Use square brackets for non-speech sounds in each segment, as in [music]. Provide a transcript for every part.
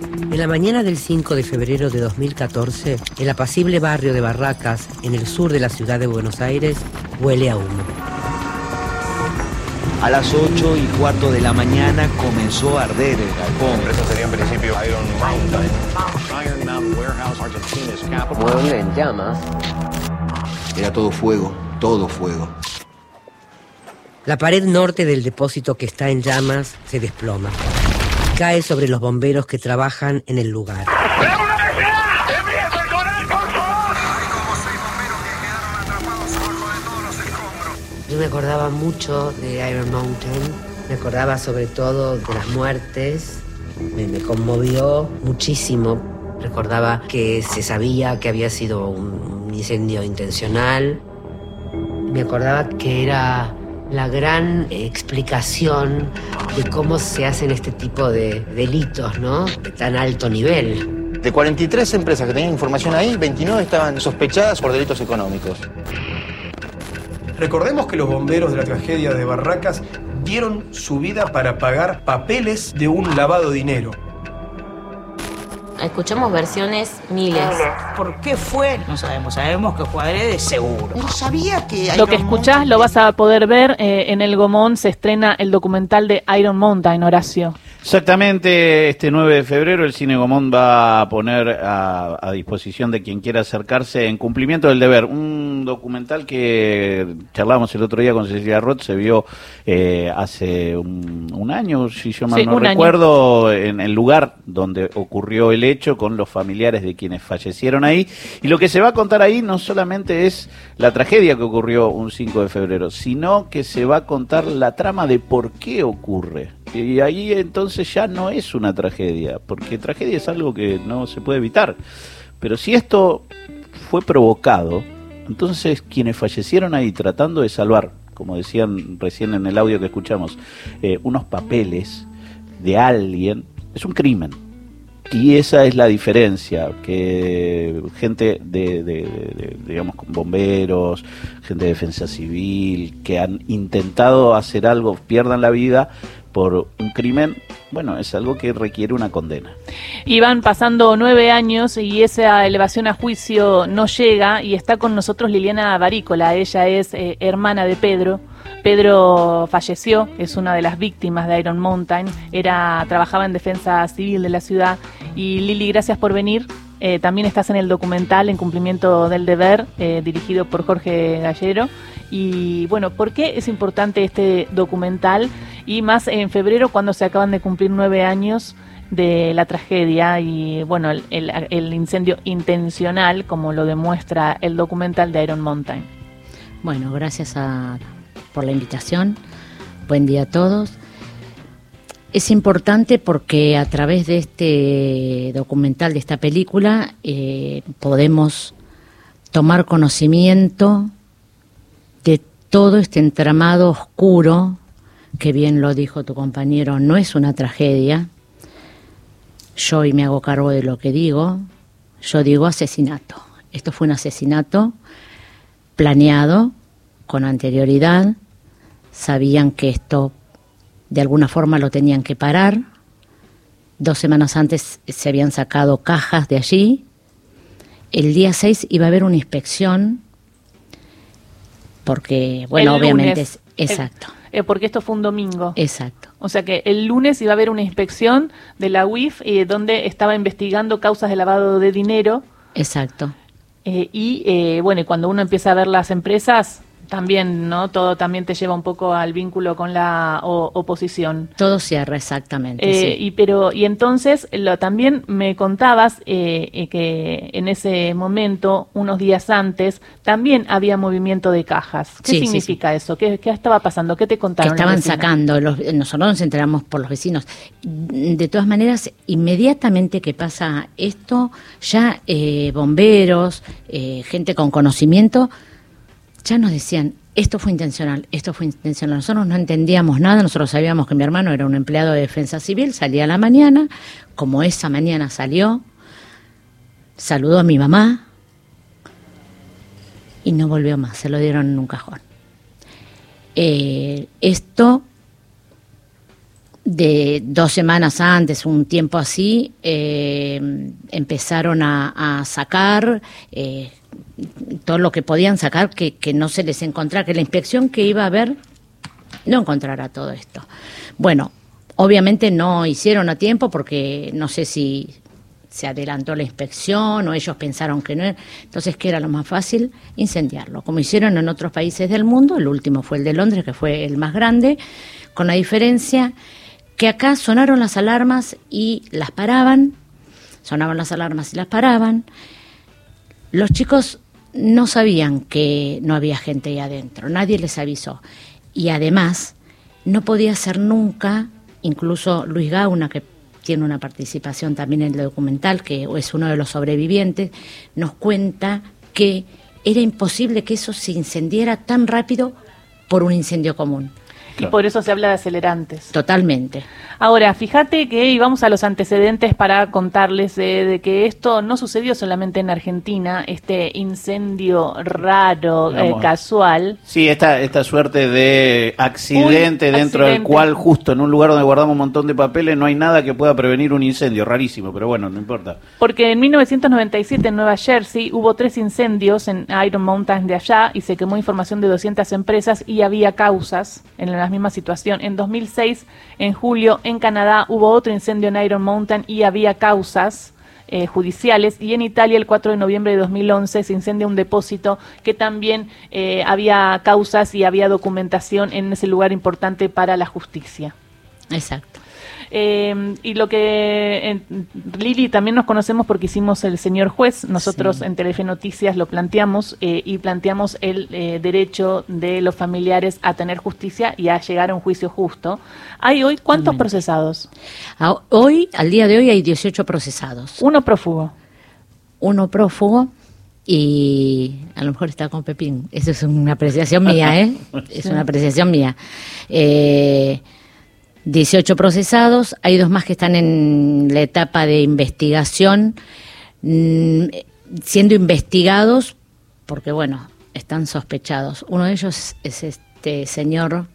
En la mañana del 5 de febrero de 2014, el apacible barrio de Barracas, en el sur de la ciudad de Buenos Aires, huele a humo. A las 8 y cuarto de la mañana comenzó a arder el galpón. Eso sería en principio Iron Mountain. Iron Mountain Warehouse, Argentina's capital. Mueble en llamas. Era todo fuego, todo fuego. La pared norte del depósito que está en llamas se desploma. Cae sobre los bomberos que trabajan en el lugar. Yo me acordaba mucho de Iron Mountain, me acordaba sobre todo de las muertes, me, me conmovió muchísimo. Recordaba que se sabía que había sido un, un incendio intencional. Me acordaba que era la gran explicación de cómo se hacen este tipo de delitos, ¿no? De tan alto nivel. De 43 empresas que tenían información ahí, 29 estaban sospechadas por delitos económicos. Recordemos que los bomberos de la tragedia de Barracas dieron su vida para pagar papeles de un lavado de dinero. Escuchamos versiones miles. ¿Por qué fue? No sabemos. Sabemos que fue de seguro. No sabía que Lo que escuchás lo vas a poder ver eh, en el Gomón. Se estrena el documental de Iron Mountain, Horacio. Exactamente, este 9 de febrero el Cine Gomón va a poner a, a, disposición de quien quiera acercarse en cumplimiento del deber. Un documental que charlábamos el otro día con Cecilia Roth, se vio eh, hace un, un, año, si yo mal Sí, no año. recuerdo, en el lugar donde ocurrió el hecho con los familiares de quienes fallecieron ahí. Y lo que se va a contar ahí no solamente es la tragedia que ocurrió un 5 de febrero, sino que se va a contar la trama de por qué ocurre. Y ahí entonces ya no es una tragedia, porque tragedia es algo que no se puede evitar. Pero si esto fue provocado, entonces quienes fallecieron ahí tratando de salvar, como decían recién en el audio que escuchamos, eh, unos papeles de alguien, es un crimen. Y esa es la diferencia, que gente de, de- de- de, digamos, bomberos, gente de defensa civil, que han intentado hacer algo, pierdan la vida por un crimen, bueno, es algo que requiere una condena. Y van pasando nueve años y esa elevación a juicio no llega y está con nosotros Liliana Barícola. Ella es eh, hermana de Pedro. Pedro falleció, es una de las víctimas de Iron Mountain. Era, trabajaba en defensa civil de la ciudad. Y Lili, gracias por venir. Eh, también estás en el documental En cumplimiento del deber, eh, dirigido por Jorge Gallero. Y bueno, ¿por qué es importante este documental? Y más en febrero, cuando se acaban de cumplir nueve años de la tragedia y bueno, el, incendio intencional, como lo demuestra el documental de Iron Mountain. Bueno, gracias a- por la invitación. Buen día a todos. Es importante porque a través de este documental, de esta película, eh, podemos tomar conocimiento de todo este entramado oscuro, que bien lo dijo tu compañero, no es una tragedia. Yo hoy me hago cargo de lo que digo. Yo digo asesinato. Esto fue un asesinato planeado con anterioridad, sabían que esto de alguna forma lo tenían que parar. Dos semanas antes se habían sacado cajas de allí. El día 6 iba a haber una inspección, porque, bueno, El obviamente lunes. es exacto, Eh, porque esto fue un domingo. exacto. O sea que el lunes iba a haber una inspección de la UIF eh, donde estaba investigando causas de lavado de dinero. Exacto. Eh, y eh, bueno, y cuando uno empieza a ver las empresas, también, ¿no? Todo también te lleva un poco al vínculo con la o- oposición. Todo cierra exactamente. Eh, sí. y pero y entonces lo, también me contabas eh, eh, que en ese momento unos días antes también había movimiento de cajas qué Sí, sí, significa eso ¿Qué, qué estaba pasando qué te que contaron las estaban sacando, los, nosotros nos enteramos por los vecinos. De todas maneras, inmediatamente que pasa esto, ya eh, bomberos, eh, gente con conocimiento, ya nos decían, esto fue intencional, esto fue intencional. Nosotros no entendíamos nada, nosotros sabíamos que mi hermano era un empleado de defensa civil, salía a la mañana, como esa mañana salió, saludó a mi mamá y no volvió más, se lo dieron en un cajón. Eh, esto de dos semanas antes, un tiempo así, eh, empezaron a, sacar eh, todo lo que podían sacar que, que no se les encontrara, que la inspección que iba a haber no encontrara todo esto. Bueno, obviamente no hicieron a tiempo porque no sé si se adelantó la inspección o ellos pensaron que no era. Entonces, ¿qué era lo más fácil? Incendiarlo, como hicieron en otros países del mundo. El último fue el de Londres, que fue el más grande, con la diferencia que acá sonaron las alarmas y las paraban, sonaban las alarmas y las paraban. Los chicos no sabían que no había gente ahí adentro, nadie les avisó. Y además, no podía ser nunca, incluso Luis Gauna, que tiene una participación también en el documental, que es uno de los sobrevivientes, nos cuenta que era imposible que eso se incendiara tan rápido por un incendio común. Y por eso se habla de acelerantes. Totalmente. Ahora, fíjate que íbamos a los antecedentes para contarles de, de que esto no sucedió solamente en Argentina, este incendio raro, eh, Vamos. casual. Sí, esta, esta suerte de accidente Un dentro del accidente. cual justo en un lugar donde guardamos un montón de papeles no hay nada que pueda prevenir un incendio, rarísimo, pero bueno, no importa. Porque en 1997 en Nueva Jersey hubo tres incendios en Iron Mountain de allá y se quemó información de 200 empresas y había causas en la misma situación. En 2006, en julio, en Canadá hubo otro incendio en Iron Mountain y había causas eh, judiciales. Y en Italia, el 4 de noviembre de 2011, se incendia un depósito que también eh, había causas y había documentación en ese lugar importante para la justicia. Exacto. Eh, y lo que Lili también nos conocemos porque hicimos el señor juez, nosotros Sí. en Telefe Noticias lo planteamos eh, y planteamos el eh, derecho de los familiares a tener justicia y a llegar a un juicio justo. ¿Hay hoy cuántos Totalmente. procesados? A- Hoy, al día de hoy, hay 18 procesados. Uno prófugo. Uno prófugo y a lo mejor está con Pepín. Eso es una apreciación mía, ¿eh? [laughs] Es una apreciación mía. Eh, 18 procesados, hay dos más que están en la etapa de investigación, mm, siendo investigados porque, bueno, están sospechados. Uno de ellos es este señor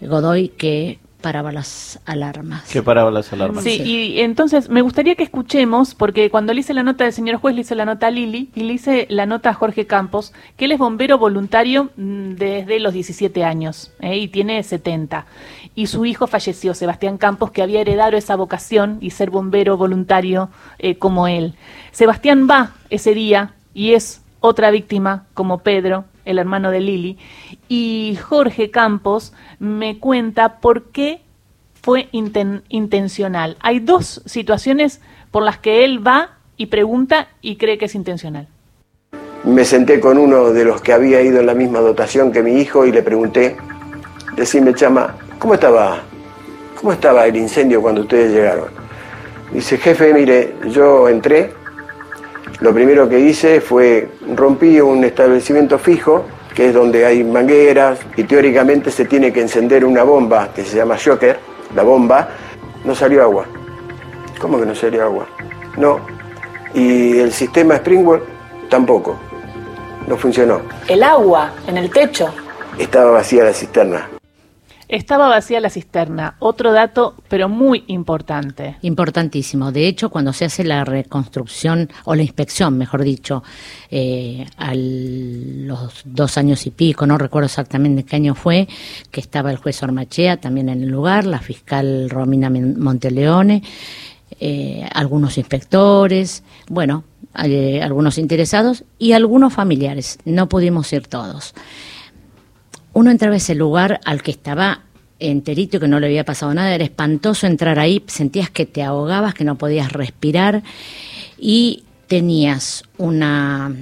Godoy que paraba las alarmas. ¿Qué paraba las alarmas? Sí, Sí. y entonces me gustaría que escuchemos, porque cuando le hice la nota del señor juez, le hice la nota a Lili y le hice la nota a Jorge Campos, que él es bombero voluntario mm, desde los 17 años ¿eh? y tiene 70. Y su hijo falleció, Sebastián Campos, que había heredado esa vocación y ser bombero voluntario eh, como él. Sebastián va ese día y es otra víctima como Pedro, el hermano de Lili, y Jorge Campos me cuenta por qué fue inten- intencional. Hay dos situaciones por las que él va y pregunta y cree que es intencional. Me senté con uno de los que había ido en la misma dotación que mi hijo y le pregunté, decime chama, ¿cómo estaba, cómo estaba el incendio cuando ustedes llegaron? Dice, jefe, mire, yo entré, lo primero que hice fue rompí un establecimiento fijo, que es donde hay mangueras, y teóricamente se tiene que encender una bomba que se llama shocker, la bomba, no salió agua. ¿Cómo que no salió agua? No. Y el sistema Springwell tampoco. No funcionó. El agua en el techo. Estaba vacía la cisterna. Estaba vacía la cisterna. Otro dato, pero muy importante. Importantísimo. De hecho, cuando se hace la reconstrucción, o la inspección, mejor dicho, eh, a los dos años y pico, no recuerdo exactamente qué año fue, que estaba el juez Ormachea también en el lugar, la fiscal Romina Monteleone, eh, algunos inspectores, bueno, eh, algunos interesados y algunos familiares. No pudimos ir todos uno entraba a ese lugar al que estaba enterito, que no le había pasado nada, era espantoso entrar ahí, sentías que te ahogabas, que no podías respirar y tenías una,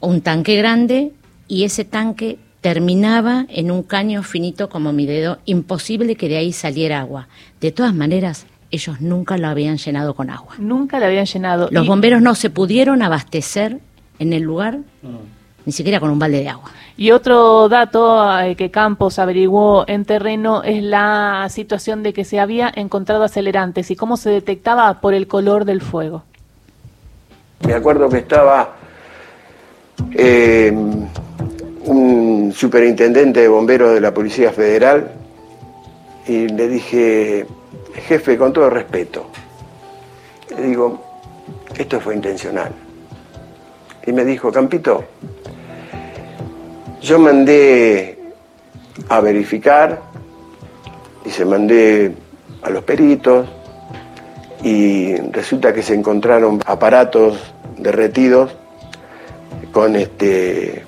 un tanque grande y ese tanque terminaba en un caño finito como mi dedo, imposible que de ahí saliera agua. De todas maneras, ellos nunca lo habían llenado con agua. Nunca la habían llenado. Los Y- bomberos no se pudieron abastecer en el lugar, ni siquiera con un balde de agua. Y otro dato eh, que Campos averiguó en terreno es la situación de que se había encontrado acelerantes y cómo se detectaba por el color del fuego. Me acuerdo que estaba eh, un superintendente de bomberos de la Policía Federal y le dije, jefe, con todo respeto, le digo, esto fue intencional. Y me dijo, Campito, yo mandé a verificar y se mandé a los peritos y resulta que se encontraron aparatos derretidos con este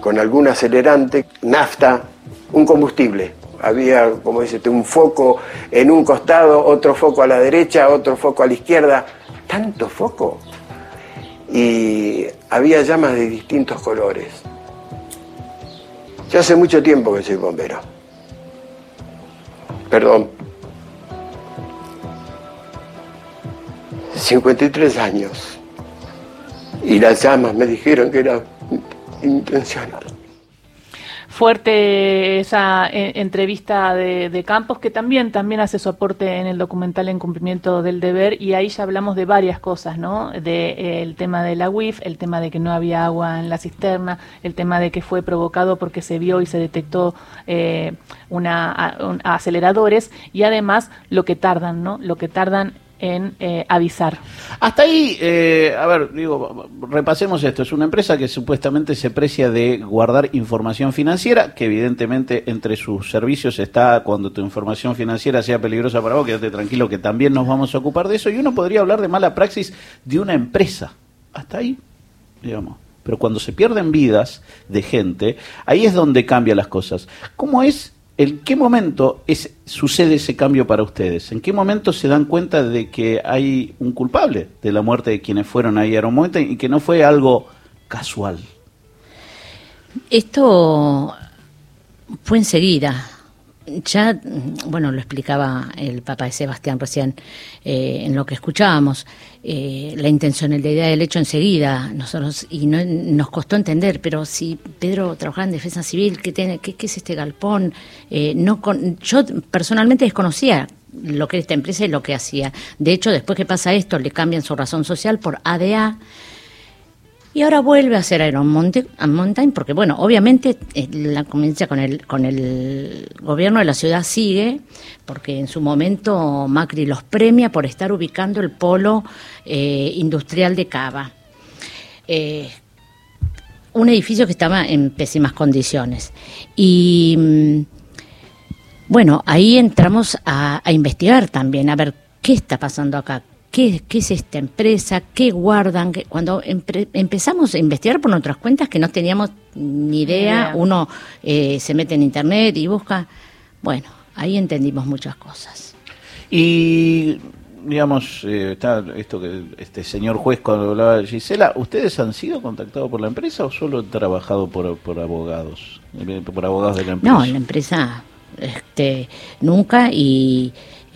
con algún acelerante, nafta, un combustible. Había, como dice, un foco en un costado, otro foco a la derecha, otro foco a la izquierda, tanto foco. Y había llamas de distintos colores. Ya hace mucho tiempo que soy bombero. Perdón. 53 años. Y las llamas me dijeron que era intencional. Fuerte esa eh, entrevista de, de, Campos, que también, también hace su aporte en el documental en cumplimiento del deber, y ahí ya hablamos de varias cosas, ¿no? De, eh, tema de la WIF, el tema de que no había agua en la cisterna, el tema de que fue provocado porque se vio y se detectó eh, una, aceleradores, y además lo que tardan, ¿no? Lo que tardan en eh, avisar. Hasta ahí, eh, a ver, digo, repasemos esto. Es una empresa que supuestamente se precia de guardar información financiera, que evidentemente entre sus servicios está cuando tu información financiera sea peligrosa para vos, quédate tranquilo que también nos vamos a ocupar de eso. Y uno podría hablar de mala praxis de una empresa. Hasta ahí, digamos. Pero cuando se pierden vidas de gente, ahí es donde cambian las cosas. ¿Cómo es ¿En qué momento sucede ese cambio para ustedes? ¿En qué momento se dan cuenta de que hay un culpable de la muerte de quienes fueron ahí a Aeromountain y que no fue algo casual? Esto fue enseguida. Ya, bueno, lo explicaba el papá de Sebastián recién eh, en lo que escuchábamos, eh, la intencionalidad del hecho enseguida, nosotros, y no, nos costó entender, pero si Pedro trabajaba en defensa civil, ¿qué, tiene, qué, qué es este galpón? Eh, no con, yo personalmente desconocía lo que era esta empresa y lo que hacía. De hecho, después que pasa esto, le cambian su razón social por ADA y ahora vuelve a hacer Iron Mountain porque, bueno, obviamente eh, la conveniencia con el, con el gobierno de la ciudad sigue, porque en su momento Macri los premia por estar ubicando el polo eh, industrial de Cava. Eh, un edificio que estaba en pésimas condiciones. Y mm, bueno, ahí entramos a investigar también, a ver qué está pasando acá, ¿Qué, ¿Qué, es esta empresa? ¿Qué guardan? Cuando empezamos a investigar por nuestras cuentas que no teníamos ni idea, uno eh, se mete en internet y busca, bueno, ahí entendimos muchas cosas. Y digamos, eh, está esto que este señor juez cuando hablaba de Gisela, ¿ustedes han sido contactados por la empresa o solo han trabajado por, por abogados, eh, por abogados de la empresa? No, la empresa este, nunca y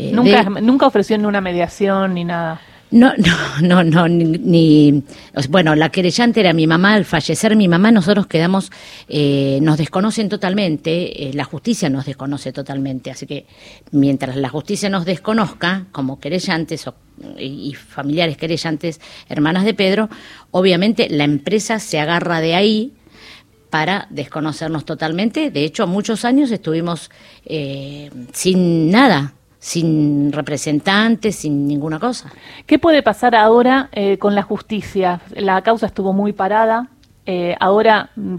eh, nunca, de... nunca ofreció ni una mediación ni nada. No, [laughs] no, no, no, ni, ni, bueno, la querellante era mi mamá, al fallecer mi mamá nosotros quedamos, eh, nos desconocen totalmente, eh, la justicia nos desconoce totalmente, así que mientras la justicia nos desconozca, como querellantes o, y, y familiares querellantes, hermanas de Pedro, obviamente la empresa se agarra de ahí para desconocernos totalmente, de hecho muchos años estuvimos eh, sin nada, sin representantes, sin ninguna cosa. ¿Qué puede pasar ahora eh, con la justicia? La causa estuvo muy parada. Eh, ahora mm,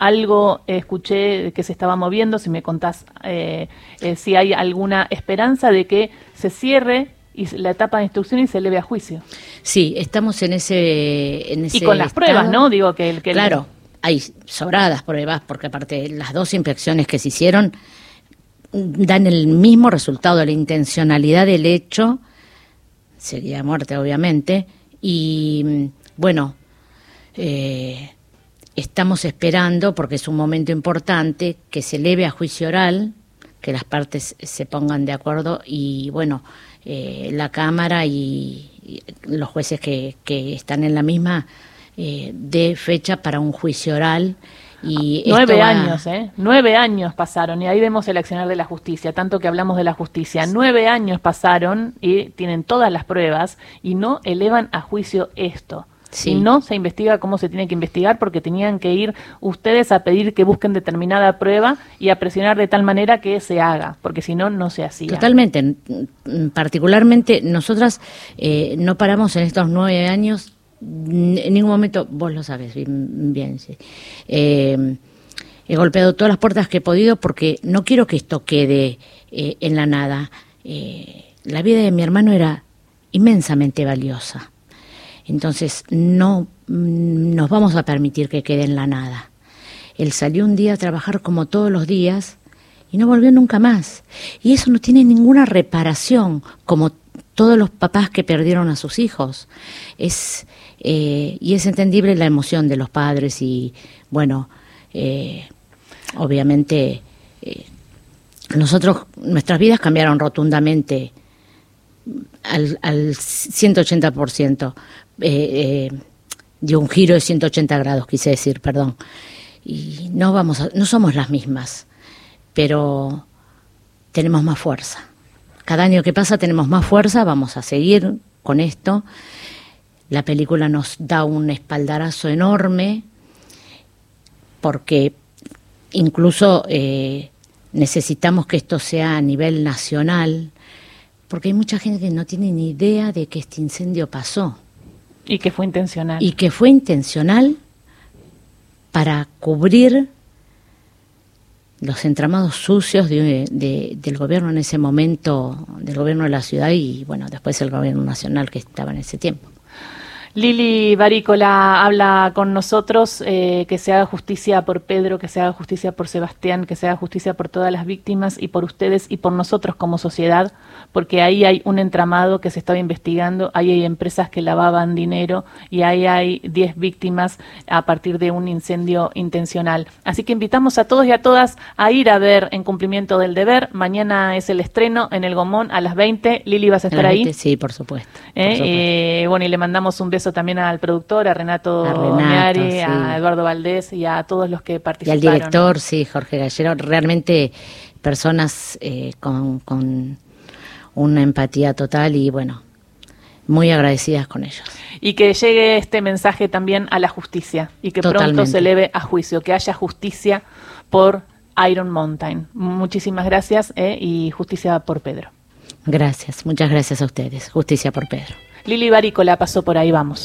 algo eh, escuché que se estaba moviendo, si me contás eh, eh, si hay alguna esperanza de que se cierre y la etapa de instrucción y se eleve a juicio. Sí, estamos en ese, en ese y con las estado. pruebas, ¿no? Digo que el que claro, hay sobradas pruebas porque aparte las dos inspecciones que se hicieron dan el mismo resultado, la intencionalidad del hecho, sería muerte obviamente, y bueno, eh, estamos esperando, porque es un momento importante, que se eleve a juicio oral, que las partes se pongan de acuerdo y bueno, eh, la Cámara y, y, los jueces que, que están en la misma eh, de fecha para un juicio oral y Nueve va... años, ¿eh? Nueve años pasaron y ahí vemos el accionar de la justicia, tanto que hablamos de la justicia. Nueve años pasaron y tienen todas las pruebas y no elevan a juicio esto. y no se investiga como se tiene que investigar porque tenían que ir ustedes a pedir que busquen determinada prueba y a presionar de tal manera que se haga, porque si no, no se hacía. Totalmente. Particularmente, nosotras eh, no paramos en estos nueve años, en ningún momento, vos lo sabes bien, sí. Eh, he golpeado todas las puertas que he podido porque no quiero que esto quede eh, en la nada. la vida de mi hermano era inmensamente valiosa. Entonces, no mm, nos vamos a permitir que quede en la nada. Él salió un día a trabajar como todos los días y no volvió nunca más. Y eso no tiene ninguna reparación, como todos los papás que perdieron a sus hijos. Es, eh, y es entendible la emoción de los padres y, bueno, eh, obviamente eh, nosotros, nuestras vidas cambiaron rotundamente al, al 180%, eh, eh, dio un giro de 180 grados, quise decir, perdón. Y no, vamos no somos las mismas, pero tenemos más fuerza. Cada año que pasa tenemos más fuerza, vamos a seguir con esto. La película nos da un espaldarazo enorme porque incluso eh, necesitamos que esto sea a nivel nacional, porque hay mucha gente que no tiene ni idea de que este incendio pasó. Y que fue intencional. Y que fue intencional para cubrir los entramados sucios de, del gobierno en ese momento, del gobierno de la ciudad y bueno, después el gobierno nacional que estaba en ese tiempo. Lili Barícola habla con nosotros, eh, que se haga justicia por Pedro, que se haga justicia por Sebastián, que se haga justicia por todas las víctimas y por ustedes y por nosotros como sociedad, porque ahí hay un entramado que se estaba investigando, ahí hay empresas que lavaban dinero y ahí hay 10 víctimas a partir de un incendio intencional. Así que invitamos a todos y a todas a ir a ver en cumplimiento del deber. Mañana es el estreno en el Gomón a las 20. Lili, ¿vas a estar ahí? Sí, por supuesto. ¿Eh? Eh, bueno, y le mandamos un beso también al productor, a Renato, a, a Eduardo Valdés y a todos los que participaron. Y al director, sí, Jorge Gallero, realmente personas eh, con, con una empatía total y bueno, muy agradecidas con ellos. Y que llegue este mensaje también a la justicia y que pronto se eleve a juicio, que haya justicia por Iron Mountain. Muchísimas gracias eh, y justicia por Pedro. Gracias, muchas gracias a ustedes. Justicia por Pedro. Lili Barícola pasó por ahí, vamos.